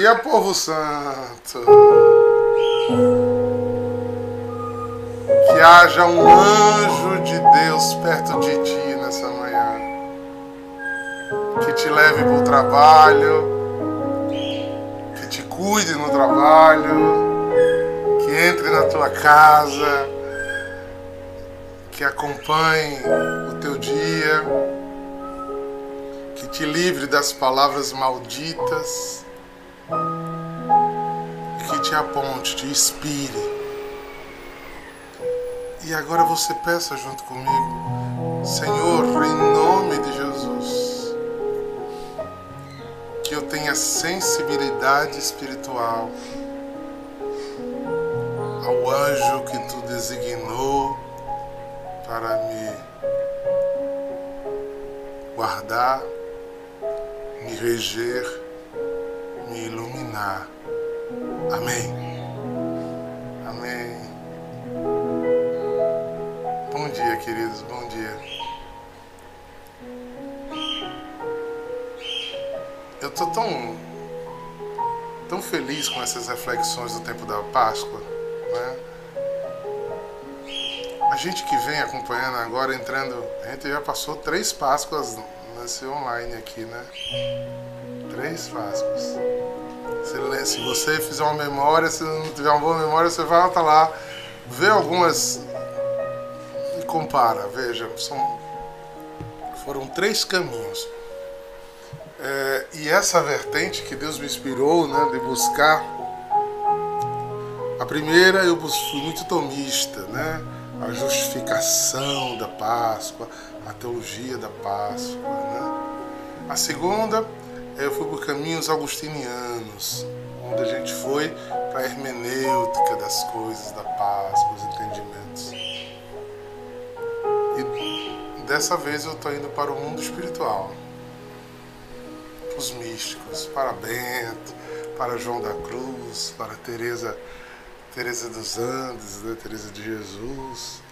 dia, povo santo. Que haja um anjo de Deus perto de ti nessa manhã. Que te leve para o trabalho. Que te cuide no trabalho. Que entre na tua casa. Que acompanhe o teu dia. Que te livre das palavras malditas que te aponte, te inspire. E agora você peça junto comigo, Senhor, em nome de Jesus, que eu tenha sensibilidade espiritual ao anjo que tu designou para me guardar, me reger, me iluminar. Amém. Amém. Bom dia, queridos. Bom dia. Eu tô tão tão feliz com essas reflexões do tempo da Páscoa, né? A gente que vem acompanhando agora, entrando, a gente já passou três Páscoas nesse online aqui, né? Três Páscoas. Se você fizer uma memória, se não tiver uma boa memória, você volta lá, vê algumas e compara. Veja, são, foram três caminhos. É, e essa vertente que Deus me inspirou né, de buscar, a primeira eu fui muito tomista, né? A justificação da Páscoa, a teologia da Páscoa. Né? A segunda eu fui por caminhos onde a gente foi para a hermenêutica das coisas da Páscoa, os entendimentos. E dessa vez eu estou indo para o mundo espiritual, para os místicos, para Bento, para João da Cruz, para Teresa, Teresa dos Andes, né? Teresa de Jesus.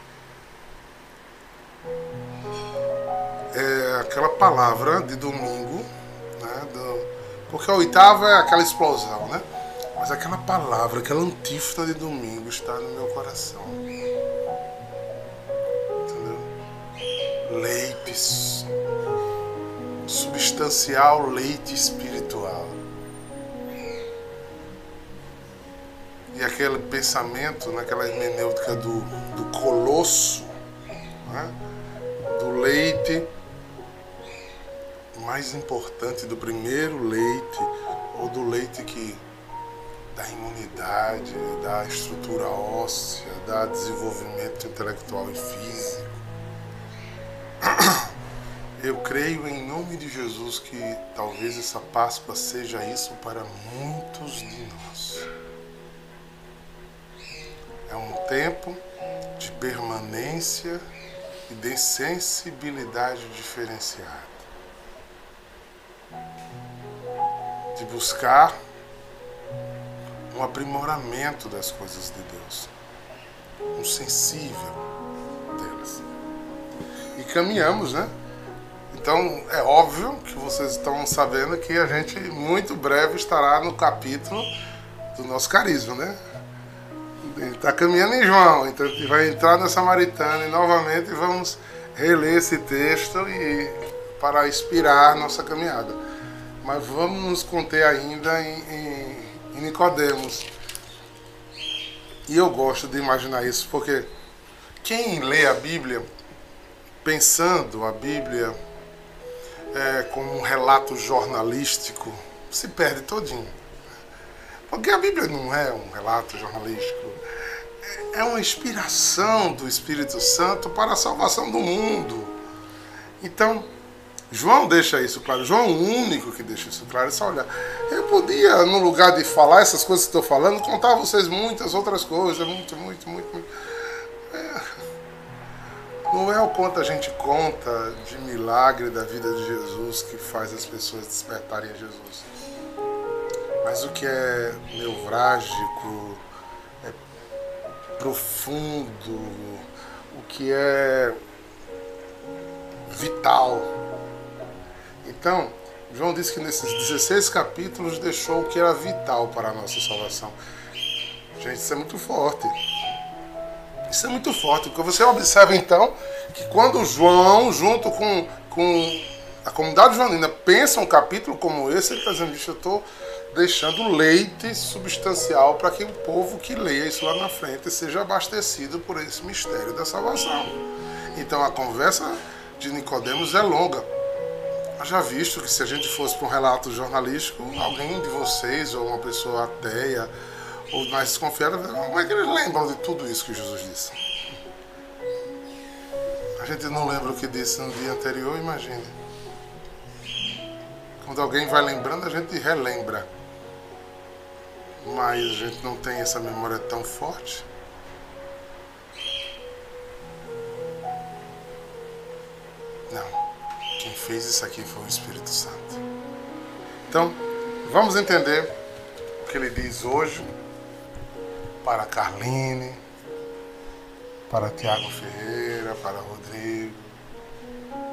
É aquela palavra de domingo? Do, porque a oitava é aquela explosão, né? Mas aquela palavra, aquela antífona de domingo está no meu coração. Entendeu? Leite, substancial leite espiritual. E aquele pensamento, naquela hermenêutica do, do colosso, né? do leite mais importante do primeiro leite ou do leite que dá imunidade, dá estrutura óssea, dá desenvolvimento intelectual e físico. Eu creio em nome de Jesus que talvez essa Páscoa seja isso para muitos de nós. É um tempo de permanência e de sensibilidade diferenciada. De buscar um aprimoramento das coisas de Deus, um sensível delas. E caminhamos, né? Então é óbvio que vocês estão sabendo que a gente muito breve estará no capítulo do nosso carisma, né? Ele está caminhando em João, então ele vai entrar na Samaritana e novamente vamos reler esse texto e para inspirar nossa caminhada. Mas vamos nos conter ainda em, em, em Nicodemos. E eu gosto de imaginar isso, porque quem lê a Bíblia pensando a Bíblia é, como um relato jornalístico se perde todinho. Porque a Bíblia não é um relato jornalístico, é uma inspiração do Espírito Santo para a salvação do mundo. Então, João deixa isso claro. João é o único que deixa isso claro. Só olha, eu podia, no lugar de falar essas coisas que estou falando, contar a vocês muitas outras coisas, muito, muito, muito, muito. É. Não é o quanto a gente conta de milagre da vida de Jesus que faz as pessoas despertarem a Jesus. Mas o que é neurálgico, é profundo, o que é vital então, João disse que nesses 16 capítulos deixou o que era vital para a nossa salvação. Gente, isso é muito forte. Isso é muito forte, porque você observa então que quando João, junto com, com a comunidade joanina, pensa um capítulo como esse, ele está dizendo, eu estou deixando leite substancial para que o povo que leia isso lá na frente seja abastecido por esse mistério da salvação. Então a conversa de Nicodemos é longa. Já visto que se a gente fosse para um relato jornalístico, alguém de vocês, ou uma pessoa ateia, ou mais desconfiada, como é que eles lembram de tudo isso que Jesus disse? A gente não lembra o que disse no dia anterior, imagine. Quando alguém vai lembrando, a gente relembra. Mas a gente não tem essa memória tão forte. Não. Fez isso aqui foi o Espírito Santo. Então, vamos entender o que ele diz hoje para Carline, para Tiago Ferreira, para Rodrigo,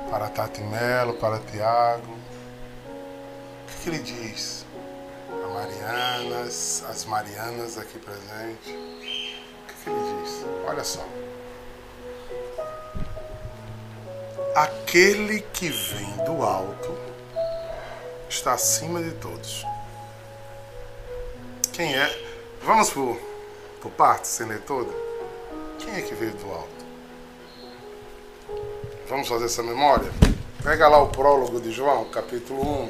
para Tati Melo, para Tiago. O que ele diz? A Marianas, as Marianas aqui presentes. O que ele diz? Olha só. Aquele que vem do alto está acima de todos. Quem é? Vamos por, por partes, sem ler toda. Quem é que veio do alto? Vamos fazer essa memória? Pega lá o prólogo de João, capítulo 1.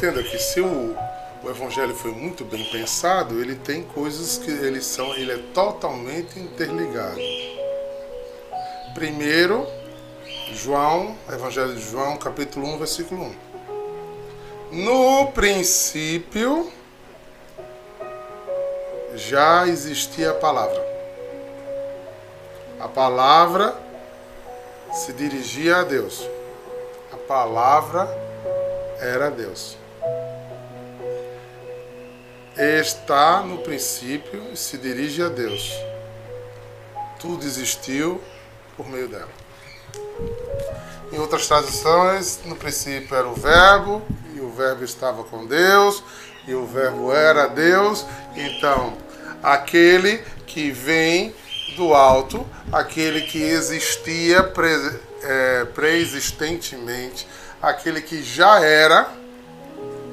Entenda que se o, o evangelho foi muito bem pensado, ele tem coisas que eles são, ele é totalmente interligado. Primeiro, João, Evangelho de João, capítulo 1, versículo 1. No princípio já existia a palavra. A palavra se dirigia a Deus. A palavra era Deus está no princípio e se dirige a Deus. Tudo existiu por meio dela. Em outras traduções, no princípio era o Verbo, e o Verbo estava com Deus, e o Verbo era Deus. Então, aquele que vem do alto, aquele que existia pre, é, preexistentemente, aquele que já era,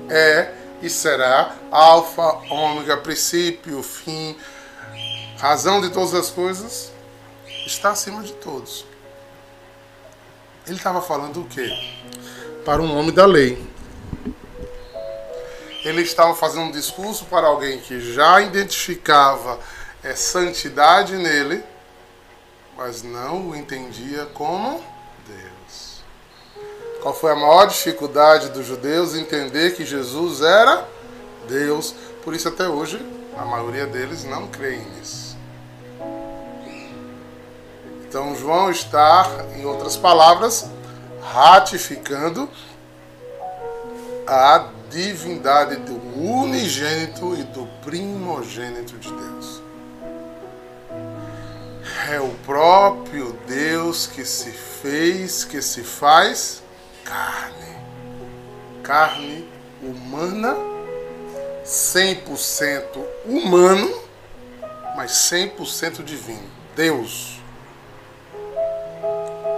é e será alfa, ômega, princípio, fim, razão de todas as coisas, está acima de todos. Ele estava falando o quê? Para um homem da lei. Ele estava fazendo um discurso para alguém que já identificava é, santidade nele, mas não o entendia como qual foi a maior dificuldade dos judeus entender que Jesus era Deus? Por isso até hoje a maioria deles não creem nisso. Então João está, em outras palavras, ratificando a divindade do unigênito e do primogênito de Deus. É o próprio Deus que se fez, que se faz carne. Carne humana, 100% humano, mas 100% divino. Deus.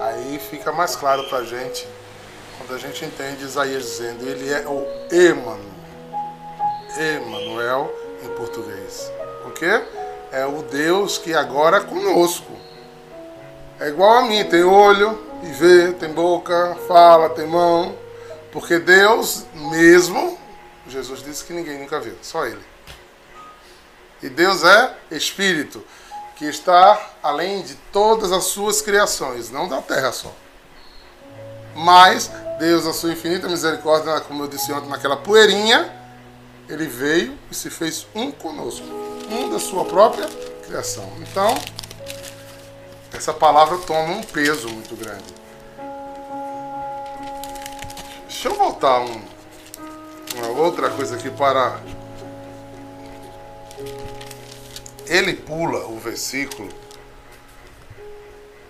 Aí fica mais claro para a gente quando a gente entende Isaías dizendo: Ele é o Emmanuel. Emmanuel em português. O quê? É o Deus que agora é conosco. É igual a mim, tem olho, e vê, tem boca, fala, tem mão. Porque Deus mesmo, Jesus disse que ninguém nunca viu, só Ele. E Deus é Espírito, que está além de todas as suas criações, não da terra só. Mas Deus, a sua infinita misericórdia, como eu disse ontem, naquela poeirinha, Ele veio e se fez um conosco, um da sua própria criação. Então, essa palavra toma um peso muito grande. Deixa eu voltar um, uma outra coisa aqui para ele pula o versículo.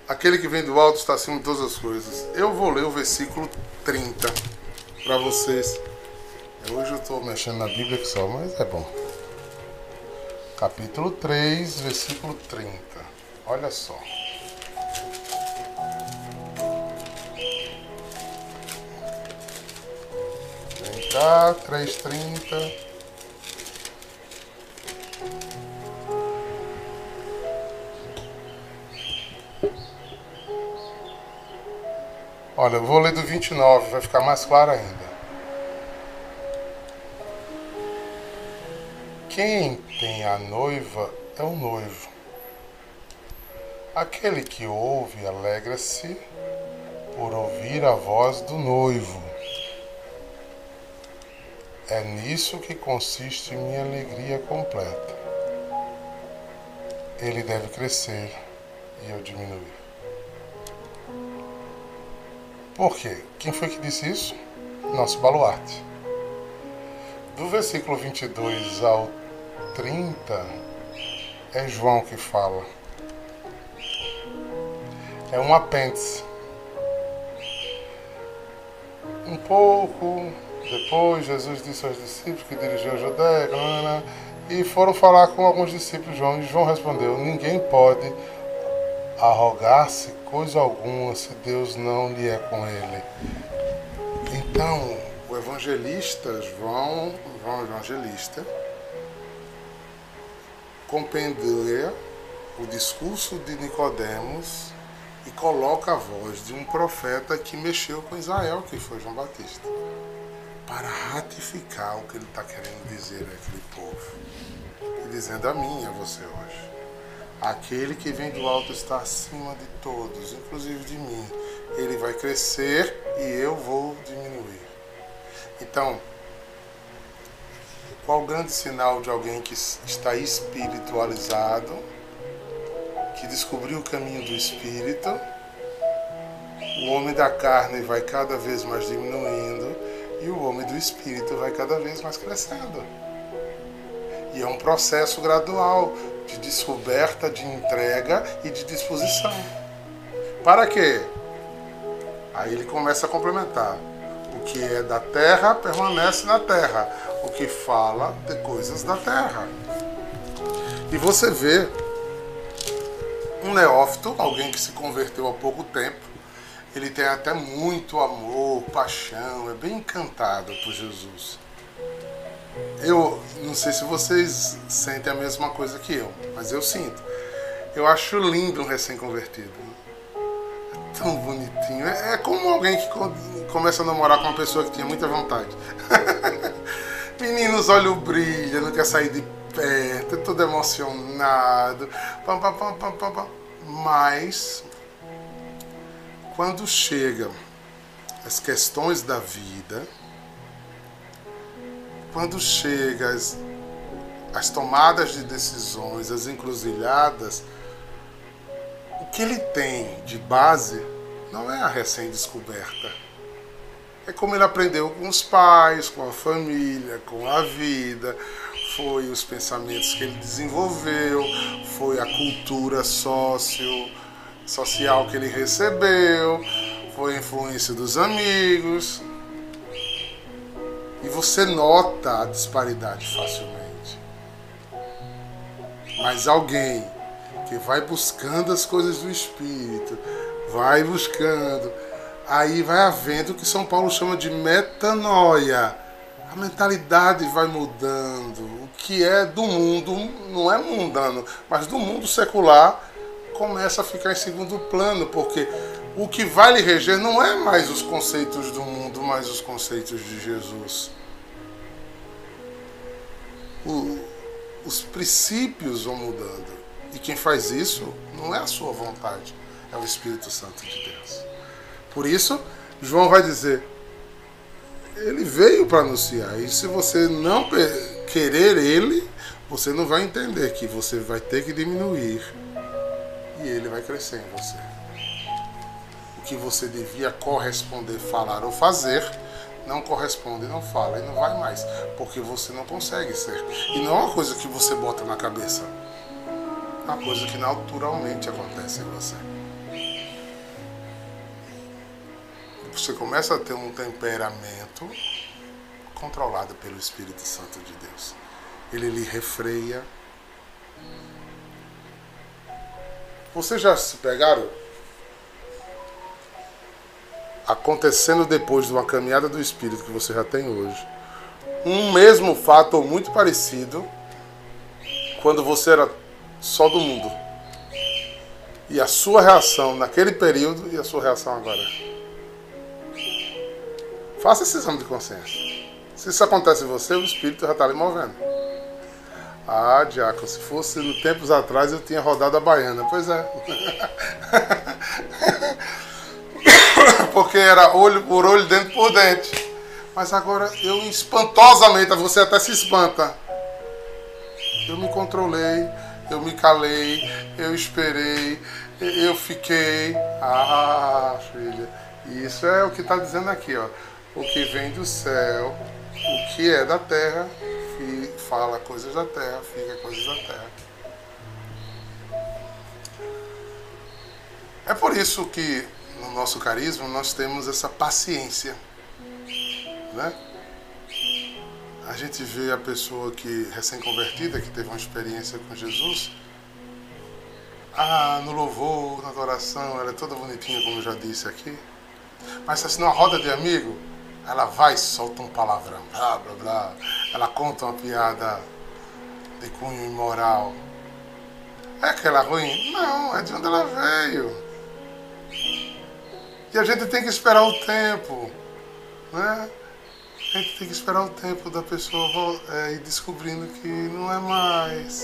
Aquele que vem do alto está acima de todas as coisas. Eu vou ler o versículo 30 para vocês. Hoje eu estou mexendo na Bíblia que só, mas é bom. Capítulo 3, versículo 30. Olha só. Cá, 3,30. Olha, eu vou ler do 29, vai ficar mais claro ainda. Quem tem a noiva é o noivo. Aquele que ouve alegra-se por ouvir a voz do noivo. É nisso que consiste minha alegria completa. Ele deve crescer e eu diminuir. Por quê? Quem foi que disse isso? Nosso baluarte. Do versículo 22 ao 30, é João que fala. É um apêndice. Um pouco depois, Jesus disse aos discípulos que dirigiu a Judéia, e foram falar com alguns discípulos João, e João respondeu: Ninguém pode arrogar-se coisa alguma se Deus não lhe é com ele. Então, o evangelista João, João Evangelista, compendia o discurso de Nicodemos e coloca a voz de um profeta que mexeu com Israel, que foi João Batista, para ratificar o que ele está querendo dizer àquele povo. E dizendo a mim e a você hoje. Aquele que vem do alto está acima de todos, inclusive de mim. Ele vai crescer e eu vou diminuir. Então, qual o grande sinal de alguém que está espiritualizado, que descobriu o caminho do espírito? O homem da carne vai cada vez mais diminuindo e o homem do espírito vai cada vez mais crescendo. E é um processo gradual de descoberta, de entrega e de disposição. Para quê? Aí ele começa a complementar. O que é da terra permanece na terra. O que fala de coisas da terra. E você vê um neófito, alguém que se converteu há pouco tempo, ele tem até muito amor, paixão, é bem encantado por Jesus. Eu não sei se vocês sentem a mesma coisa que eu, mas eu sinto. Eu acho lindo um recém-convertido. É tão bonitinho. É, é, como alguém que começa a namorar com uma pessoa que tinha muita vontade. Menino, os olhos brilham, não quer sair de perto, é todo emocionado. Pam, pam, pam, pam, pam, pam. Mas, quando chegam as questões da vida, quando chega as, as tomadas de decisões, as encruzilhadas, o que ele tem de base não é a recém-descoberta. É como ele aprendeu com os pais, com a família, com a vida, foi os pensamentos que ele desenvolveu, foi a cultura sócio, social que ele recebeu, foi a influência dos amigos, e você nota a disparidade facilmente. Mas alguém que vai buscando as coisas do Espírito, vai buscando, aí vai havendo o que São Paulo chama de metanoia. A mentalidade vai mudando. O que é do mundo, não é mundano, mas do mundo secular, começa a ficar em segundo plano, porque o que vai lhe reger não é mais os conceitos do mundo, mas os conceitos de Jesus. O, os princípios vão mudando. E quem faz isso não é a sua vontade, é o Espírito Santo de Deus. Por isso, João vai dizer: ele veio para anunciar. E se você não querer ele, você não vai entender que você vai ter que diminuir e ele vai crescer em você que você devia corresponder, falar ou fazer, não corresponde, não fala e não vai mais, porque você não consegue ser. E não é uma coisa que você bota na cabeça. uma coisa que naturalmente acontece em você. Você começa a ter um temperamento controlado pelo Espírito Santo de Deus. Ele lhe refreia. Vocês já se pegaram acontecendo depois de uma caminhada do Espírito que você já tem hoje, um mesmo fato ou muito parecido quando você era só do mundo. E a sua reação naquele período e a sua reação agora. Faça esse exame de consciência. Se isso acontece em você, o Espírito já está ali movendo. Ah, Diácono, se fosse no tempos atrás eu tinha rodado a baiana. Pois é. porque era olho por olho, dente por dente. Mas agora eu espantosamente, você até se espanta. Eu me controlei, eu me calei, eu esperei, eu fiquei. Ah, filha, isso é o que está dizendo aqui, ó. O que vem do céu, o que é da terra, fala coisas da terra, fica coisas da terra. É por isso que no nosso carisma, nós temos essa paciência. Né? A gente vê a pessoa que recém-convertida, que teve uma experiência com Jesus, ah, no louvor, na adoração, ela é toda bonitinha, como eu já disse aqui. Mas assim, numa roda de amigo, ela vai e solta um palavrão, blá blá blá. Ela conta uma piada de cunho imoral. É aquela ruim? Não, é de onde ela veio. E a gente tem que esperar o tempo, né? A gente tem que esperar o tempo da pessoa é, ir descobrindo que não é mais,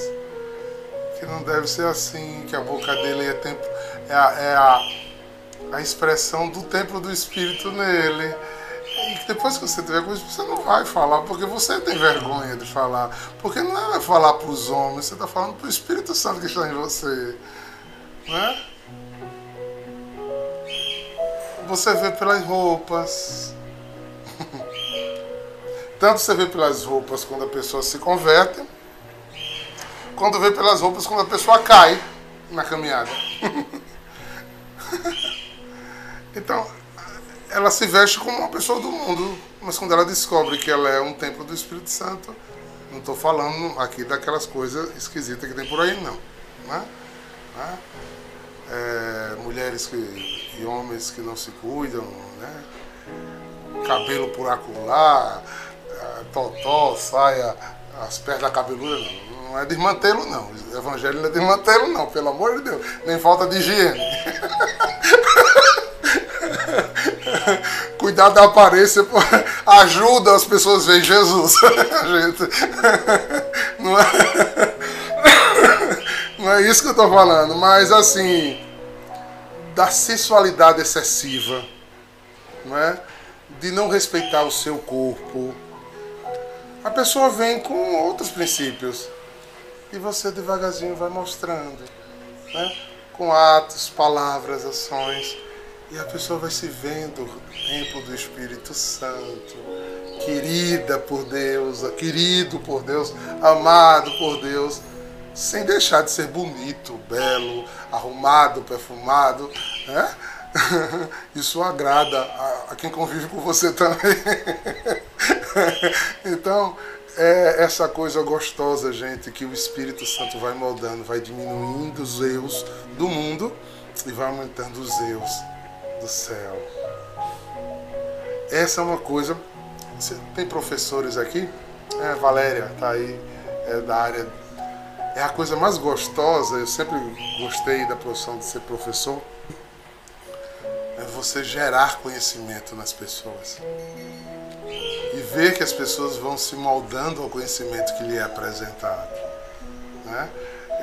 que não deve ser assim, que a boca dele é, tempo, é, a, é a, a expressão do templo do Espírito nele. E depois que você tiver com isso, você não vai falar, porque você tem vergonha de falar. Porque não é falar para os homens, você está falando para o Espírito Santo que está em você. Né? você vê pelas roupas. Tanto você vê pelas roupas quando a pessoa se converte, quando vê pelas roupas quando a pessoa cai na caminhada. ela se veste como uma pessoa do mundo, mas quando ela descobre que ela é um templo do Espírito Santo, não estou falando aqui daquelas coisas esquisitas que tem por aí, não. Né? Né? É, mulheres que e homens que não se cuidam, né? Cabelo por é, totó, saia, as pernas cabeludas, não. Não é desmantelo, não. O evangelho não é desmantelo, não, pelo amor de Deus. Nem falta de higiene. Cuidar da aparência ajuda as pessoas a ver Jesus. gente. Não é, não é isso que eu estou falando, mas assim da sensualidade excessiva, não é? de não respeitar o seu corpo. A pessoa vem com outros princípios e você devagarzinho vai mostrando, né? com atos, palavras, ações, e a pessoa vai se vendo templo do Espírito Santo, querida por Deus, querido por Deus, amado por Deus sem deixar de ser bonito, belo, arrumado, perfumado. Né? Isso agrada a, a quem convive com você também. então, é essa coisa gostosa, gente, que o Espírito Santo vai moldando, vai diminuindo os eus do mundo e vai aumentando os eus do céu. Essa é uma coisa. Tem professores aqui? É, Valéria, tá aí, é da área é a coisa mais gostosa, eu sempre gostei da profissão de ser professor, é você gerar conhecimento nas pessoas. E ver que as pessoas vão se moldando ao conhecimento que lhe é apresentado. Né?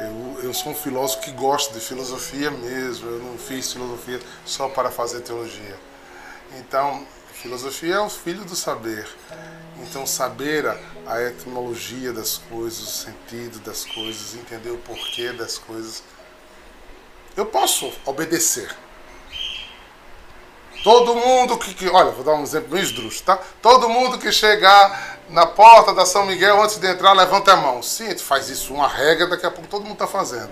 Eu, eu sou um filósofo que gosta de filosofia mesmo, eu não fiz filosofia só para fazer teologia. Então, filosofia é o filho do saber. Então, saber a, etimologia das coisas, o sentido das coisas, entender o porquê das coisas. Eu posso obedecer. Todo mundo que, que, Olha, vou dar um exemplo bem esdrúxulo, tá? Todo mundo que chegar na porta da São Miguel antes de entrar, levanta a mão. Sim, faz isso uma regra, daqui a pouco todo mundo está fazendo.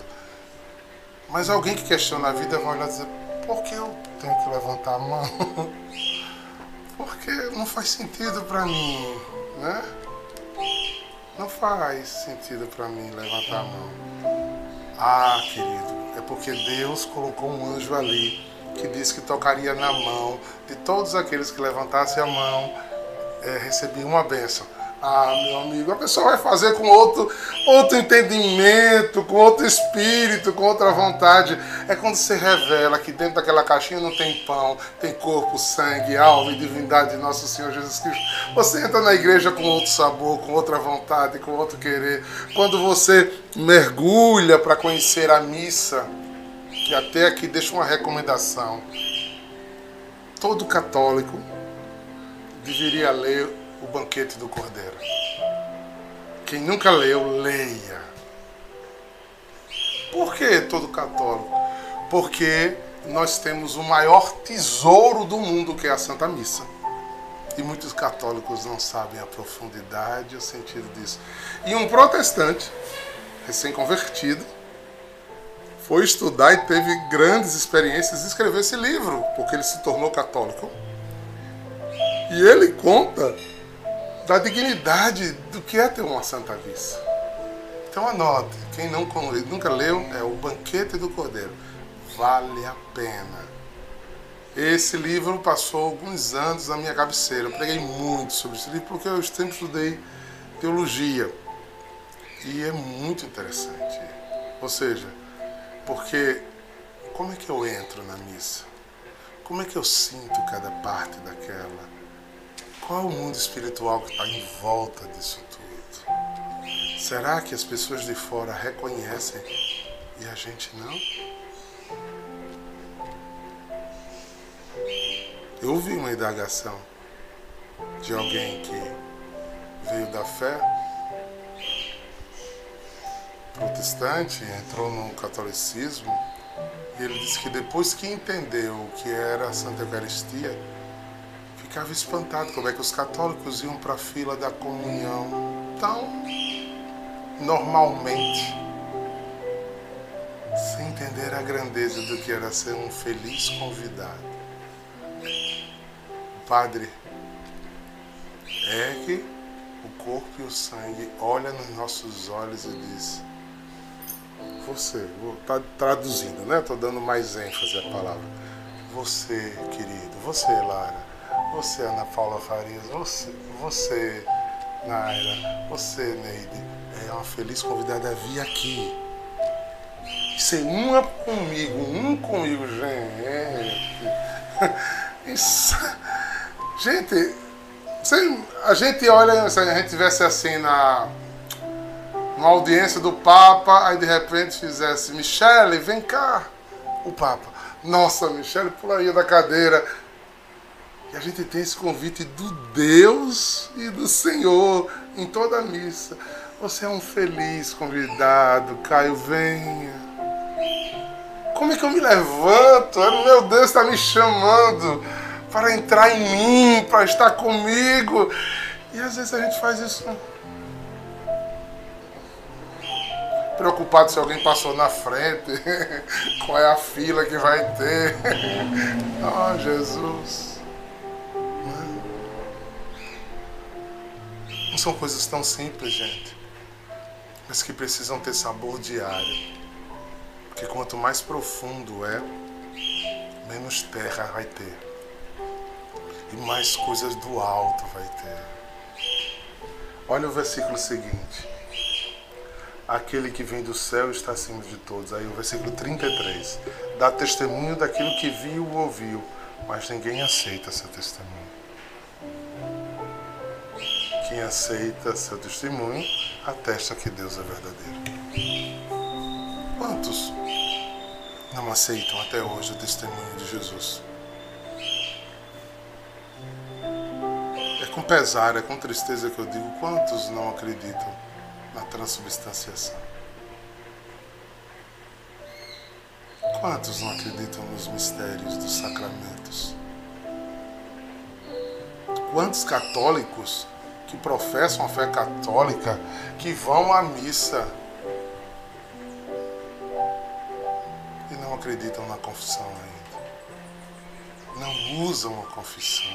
Mas alguém que questiona a vida vai olhar e dizer, por que eu tenho que levantar a mão? Porque não faz sentido para mim, né? Não faz sentido para mim levantar a mão. Ah, querido, é porque Deus colocou um anjo ali que disse que tocaria na mão de todos aqueles que levantassem a mão, é, recebiam uma bênção. Ah, meu amigo, a pessoa vai fazer com outro, outro entendimento, com outro espírito, com outra vontade. É quando você revela que dentro daquela caixinha não tem pão, tem corpo, sangue, alma e divindade de nosso Senhor Jesus Cristo. Você entra na igreja com outro sabor, com outra vontade, com outro querer. Quando você mergulha para conhecer a missa, que até aqui deixa uma recomendação. Todo católico deveria ler o banquete do Cordeiro. Quem nunca leu, leia. Por que todo católico? Porque nós temos o maior tesouro do mundo, que é a Santa Missa. E muitos católicos não sabem a profundidade o sentido disso. E um protestante, recém-convertido, foi estudar e teve grandes experiências e escreveu esse livro, porque ele se tornou católico. E ele conta da dignidade do que é ter uma Santa Missa. Então anote, quem não, nunca leu, é o Banquete do Cordeiro. Vale a pena. Esse livro passou alguns anos na minha cabeceira. Eu preguei muito sobre esse livro porque eu sempre estudei teologia. E é muito interessante. Ou seja, porque como é que eu entro na missa? Como é que eu sinto cada parte daquela? Qual o mundo espiritual que está em volta disso tudo? Será que as pessoas de fora reconhecem e a gente não? Eu ouvi uma indagação de alguém que veio da fé protestante, entrou no catolicismo, e ele disse que depois que entendeu o que era a Santa Eucaristia, ficava espantado como é que os católicos iam para a fila da comunhão tão normalmente, sem entender a grandeza do que era ser um feliz convidado. Padre ergue o corpo e o sangue, olha nos nossos olhos e diz: Você, vou tá traduzindo, né? Estou dando mais ênfase à palavra. Você, querido, você, Lara, você, Ana Paula Farias, você, você Naira, você, Neide, é uma feliz convidada a vir aqui. Ser uma comigo, um comigo, gente. Isso, gente, a gente olha, se a gente tivesse assim na uma audiência do Papa, aí de repente fizesse, Michele, vem cá, o Papa. Nossa, Michele pularia da cadeira e a gente tem esse convite do Deus e do Senhor em toda a missa. Você é um feliz convidado, Caio, venha. Como é que eu me levanto? Meu Deus está me chamando para entrar em mim, para estar comigo. E às vezes a gente faz isso preocupado se alguém passou na frente, qual é a fila que vai ter. Oh, Jesus. Não são coisas tão simples, gente, mas que precisam ter sabor diário. Porque quanto mais profundo é, menos terra vai ter. E mais coisas do alto vai ter. Olha o versículo seguinte. Aquele que vem do céu está acima de todos. Aí o versículo 33. Dá testemunho daquilo que viu ou ouviu, mas ninguém aceita seu testemunho. Quem aceita seu testemunho atesta que Deus é verdadeiro. Quantos não aceitam até hoje o testemunho de Jesus? É com pesar, é com tristeza que eu digo: quantos não acreditam na transubstanciação? Quantos não acreditam nos mistérios dos sacramentos? Quantos católicos que professam a fé católica, que vão à missa e não acreditam na confissão ainda. Não usam a confissão.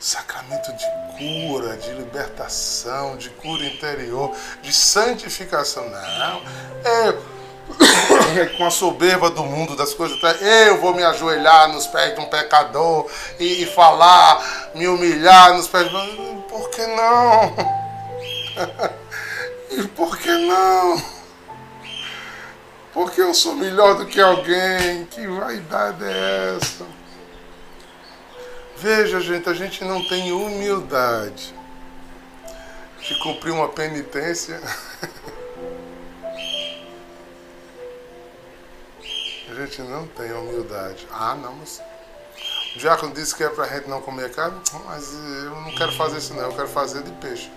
Sacramento de cura, de libertação, de cura interior, de santificação. Não. É, com a soberba do mundo, das coisas. Eu vou me ajoelhar nos pés de um pecador e, e falar, me humilhar nos pés de. Por que não? E por que não? Porque eu sou melhor do que alguém. Que vaidade é essa? Veja, gente, a gente não tem humildade de cumprir uma penitência. A gente não tem humildade. Ah, não, mas. O diácono disse que é pra gente não comer carne, mas eu não quero fazer isso não, eu quero fazer de peixe.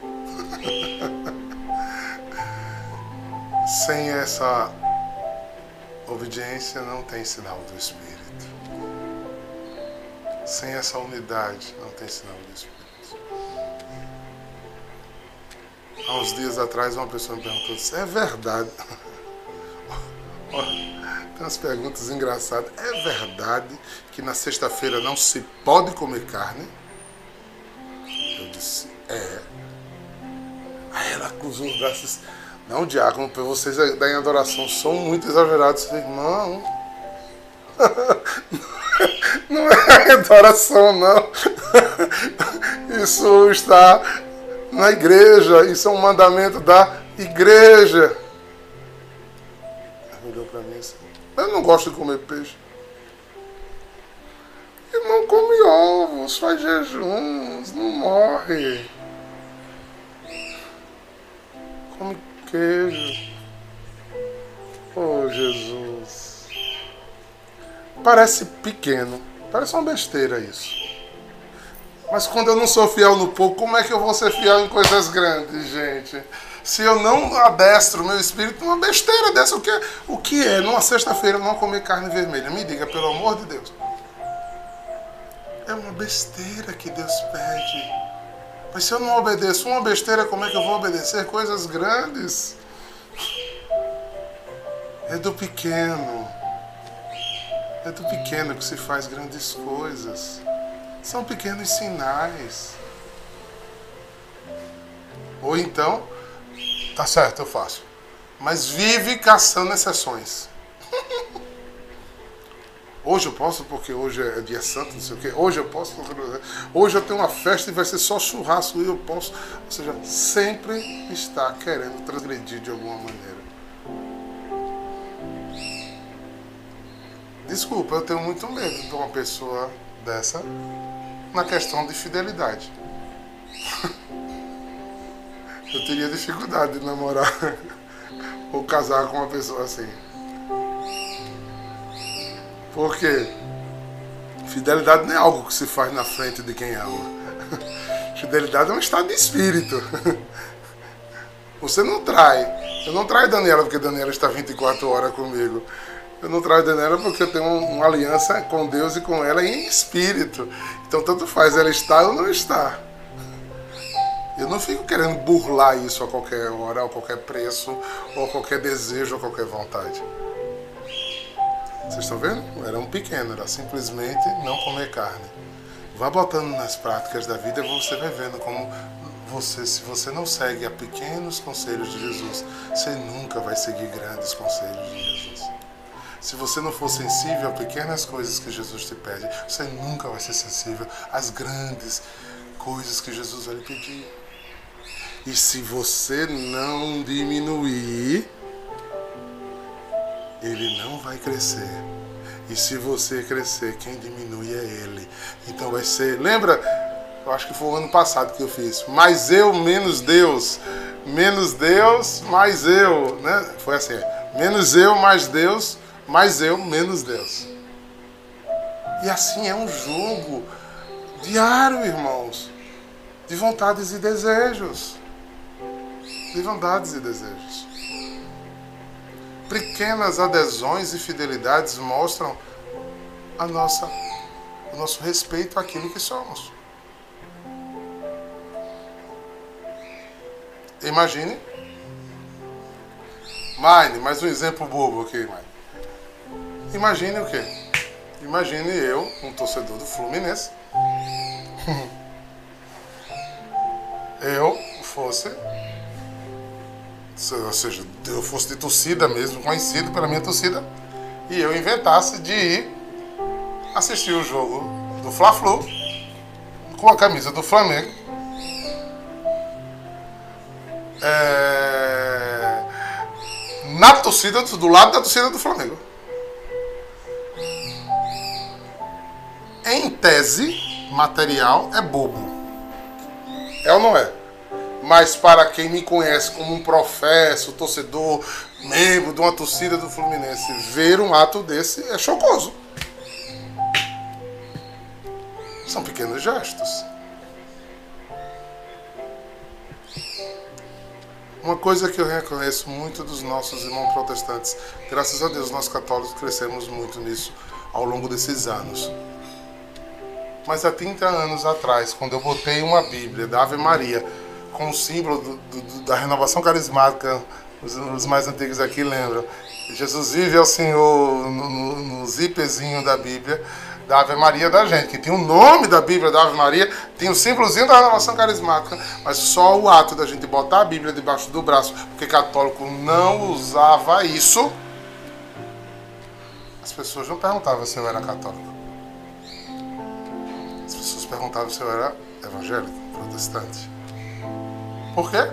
Sem essa obediência não tem sinal do Espírito. Sem essa unidade não tem sinal do Espírito. Há uns dias atrás uma pessoa me perguntou é verdade. Tem umas perguntas engraçadas. É verdade que na sexta-feira não se pode comer carne? Eu disse, é. Aí ela cruzou os braços. Não, diácono, vocês da em adoração são muito exagerados. Eu irmão. Não é adoração, não. Isso está na igreja. Isso é um mandamento da igreja. Ela olhou para mim assim. Eu não gosto de comer peixe. Irmão, come ovos, faz jejuns, não morre. Come queijo. Oh, Jesus. Parece pequeno. Parece uma besteira isso. Mas quando eu não sou fiel no pouco, como é que eu vou ser fiel em coisas grandes, gente? Se eu não adestro o meu espírito uma besteira dessa, o que é, o que é numa sexta-feira não comer carne vermelha? Me diga, pelo amor de Deus. É uma besteira que Deus pede. Mas se eu não obedeço uma besteira, como é que eu vou obedecer coisas grandes? É do pequeno. É do pequeno que se faz grandes coisas. São pequenos sinais. Ou então, tá certo, eu faço. Mas vive caçando exceções. Hoje eu posso porque hoje é dia santo, não sei o quê. Hoje eu posso porque hoje eu tenho uma festa e vai ser só churrasco e eu posso. Ou seja, sempre está querendo transgredir de alguma maneira. Desculpa, eu tenho muito medo de uma pessoa dessa na questão de fidelidade. eu teria dificuldade de namorar ou casar com uma pessoa assim. Porque fidelidade não é algo que se faz na frente de quem ama. Fidelidade é um estado de espírito. Você não trai. Eu não traio Daniela porque Daniela está 24 horas comigo. Eu não traio Daniela porque eu tenho uma aliança com Deus e com ela em espírito. Então tanto faz ela estar ou não estar. Eu não fico querendo burlar isso a qualquer hora, a qualquer preço, ou a qualquer desejo, ou qualquer vontade. Vocês estão vendo? Era um pequeno, era simplesmente não comer carne. Vá botando nas práticas da vida e você vai vendo como você, se você não segue a pequenos conselhos de Jesus, você nunca vai seguir grandes conselhos de Jesus. Se você não for sensível a pequenas coisas que Jesus te pede, você nunca vai ser sensível às grandes coisas que Jesus vai lhe pedir. E se você não diminuir, ele não vai crescer. E se você crescer, quem diminui é ele. Então vai ser. Lembra? Eu acho que foi o ano passado que eu fiz. Mais eu, menos Deus. Menos Deus, mais eu. Né? Foi assim. Menos eu, mais Deus. Mais eu, menos Deus. E assim é um jogo diário, irmãos. De vontades e desejos. De vontades e desejos. Pequenas adesões e fidelidades mostram a nossa, o nosso respeito àquilo que somos. Imagine Mine, mais um exemplo bobo aqui, Mine. Imagine o quê? Imagine eu, um torcedor do Fluminense. eu fosse, ou seja, eu fosse de torcida mesmo, conhecido pela minha torcida, e eu inventasse de ir assistir o jogo do Fla-Flu com a camisa do Flamengo. É, na torcida, do lado da torcida do Flamengo. em tese, material é bobo. É ou não é? Mas para quem me conhece como um professo, torcedor, membro de uma torcida do Fluminense, ver um ato desse é chocoso. São pequenos gestos. Uma coisa que eu reconheço muito dos nossos irmãos protestantes, graças a Deus nós católicos crescemos muito nisso ao longo desses anos. Mas há 30 anos atrás, quando eu botei uma Bíblia da Ave Maria com o símbolo do, do, da renovação carismática, os, os, mais antigos aqui lembram, Jesus vive ao Senhor no, no, no zíperzinho da Bíblia, da Ave Maria da gente, que tinha o nome da Bíblia da Ave Maria, tinha o símbolozinho da renovação carismática, mas só o ato da gente botar a Bíblia debaixo do braço, porque católico não usava isso, as pessoas não perguntavam se eu era católico. Pessoas perguntavam se eu era evangélico, protestante. Por quê?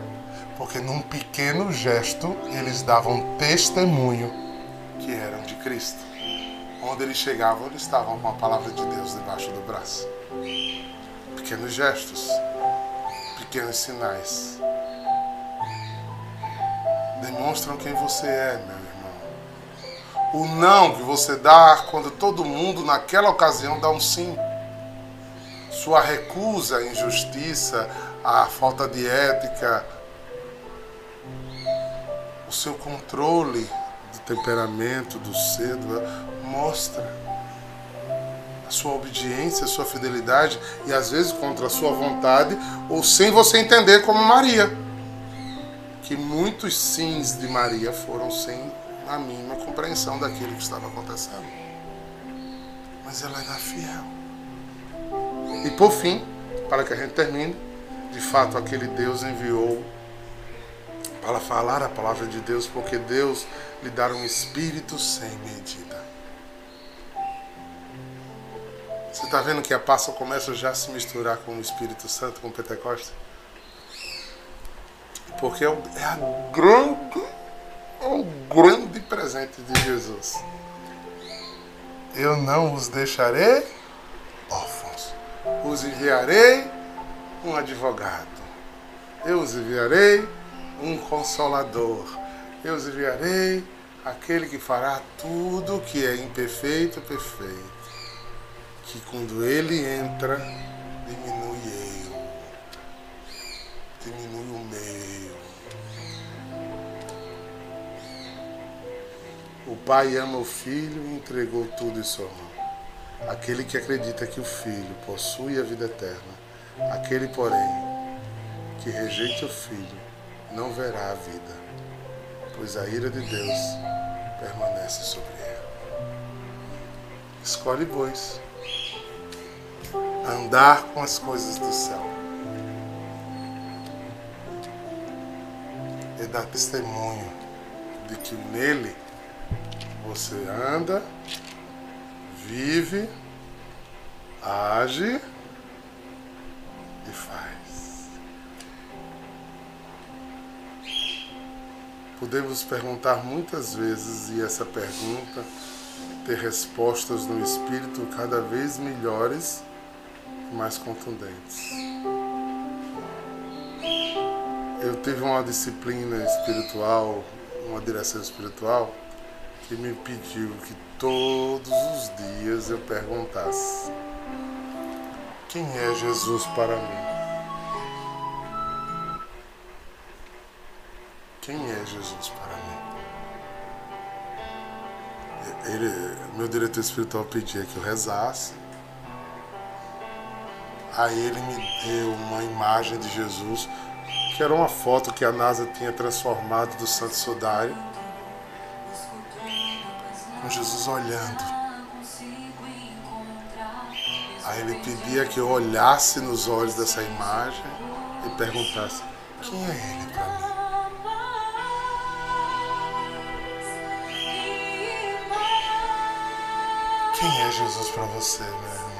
Porque num pequeno gesto eles davam testemunho que eram de Cristo. Onde eles chegavam, eles estavam com a palavra de Deus debaixo do braço. Pequenos gestos, pequenos sinais. Demonstram quem você é, meu irmão. O não que você dá quando todo mundo naquela ocasião dá um sim sua recusa à injustiça, à falta de ética, o seu controle do temperamento, do ser, mostra a sua obediência, a sua fidelidade e às vezes contra a sua vontade ou sem você entender como Maria. Que muitos sims de Maria foram sem a mínima compreensão daquilo que estava acontecendo. Mas ela era fiel. E por fim, para que a gente termine, de fato aquele Deus enviou para falar a palavra de Deus, porque Deus lhe dá um espírito sem medida. Você está vendo que a Páscoa começa já a se misturar com o Espírito Santo, com o Pentecostes? Porque é, é a grande, é o grande presente de Jesus. Eu não os deixarei os enviarei um advogado, eu os enviarei um consolador, eu os enviarei aquele que fará tudo que é imperfeito perfeito. Que quando ele entra, diminui eu, diminui o meu. O pai ama o filho e entregou tudo em sua mão. Aquele que acredita que o Filho possui a vida eterna, aquele, porém, que rejeita o Filho, não verá a vida, pois a ira de Deus permanece sobre ele. Escolhe, pois, andar com as coisas do céu e dar testemunho de que nele você anda vive, age e faz. Podemos perguntar muitas vezes e essa pergunta ter respostas no espírito cada vez melhores e mais contundentes. Eu tive uma disciplina espiritual, uma direção espiritual que me pediu que todos os dias eu perguntasse: Quem é Jesus para mim? Quem é Jesus para mim? Ele, meu diretor espiritual pedia que eu rezasse. Aí ele me deu uma imagem de Jesus, que era uma foto que a NASA tinha transformado do Santo Sudário com Jesus olhando. Aí ele pedia que eu olhasse nos olhos dessa imagem e perguntasse: quem é ele para mim? Quem é Jesus para você, meu irmão?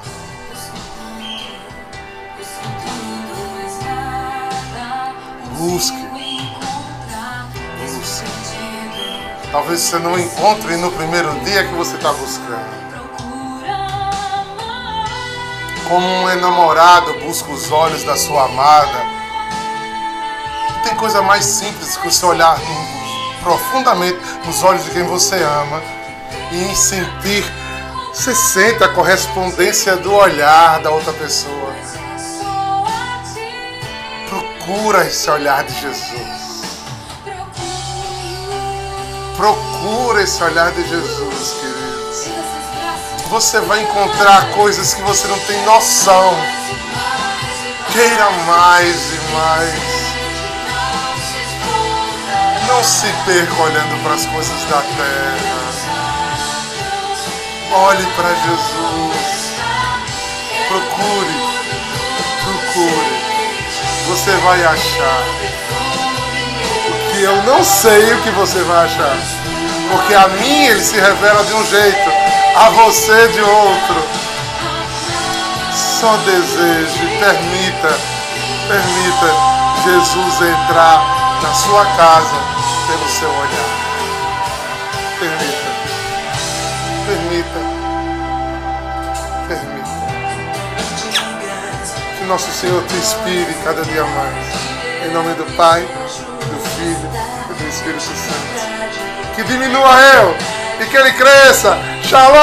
Busque. Busque. Talvez você não encontre no primeiro dia que você está buscando. Como um enamorado busca os olhos da sua amada. Não tem coisa mais simples que você olhar profundamente nos olhos de quem você ama e sentir, você sente a correspondência do olhar da outra pessoa. Procura esse olhar de Jesus. Procura esse olhar de Jesus, queridos. Você vai encontrar coisas que você não tem noção. Queira mais e mais. Não se perca olhando para as coisas da terra. Olhe para Jesus. Procure. Procure. Você vai achar. O que eu não sei o que você vai achar. Porque a mim ele se revela de um jeito, a você de outro. Só deseje, permita, permita Jesus entrar na sua casa pelo seu olhar. Permita. Permita. Permita. Que nosso Senhor te inspire cada dia mais. Em nome do Pai, do Filho e do Espírito Santo. Que diminua eu e que ele cresça. 杀喽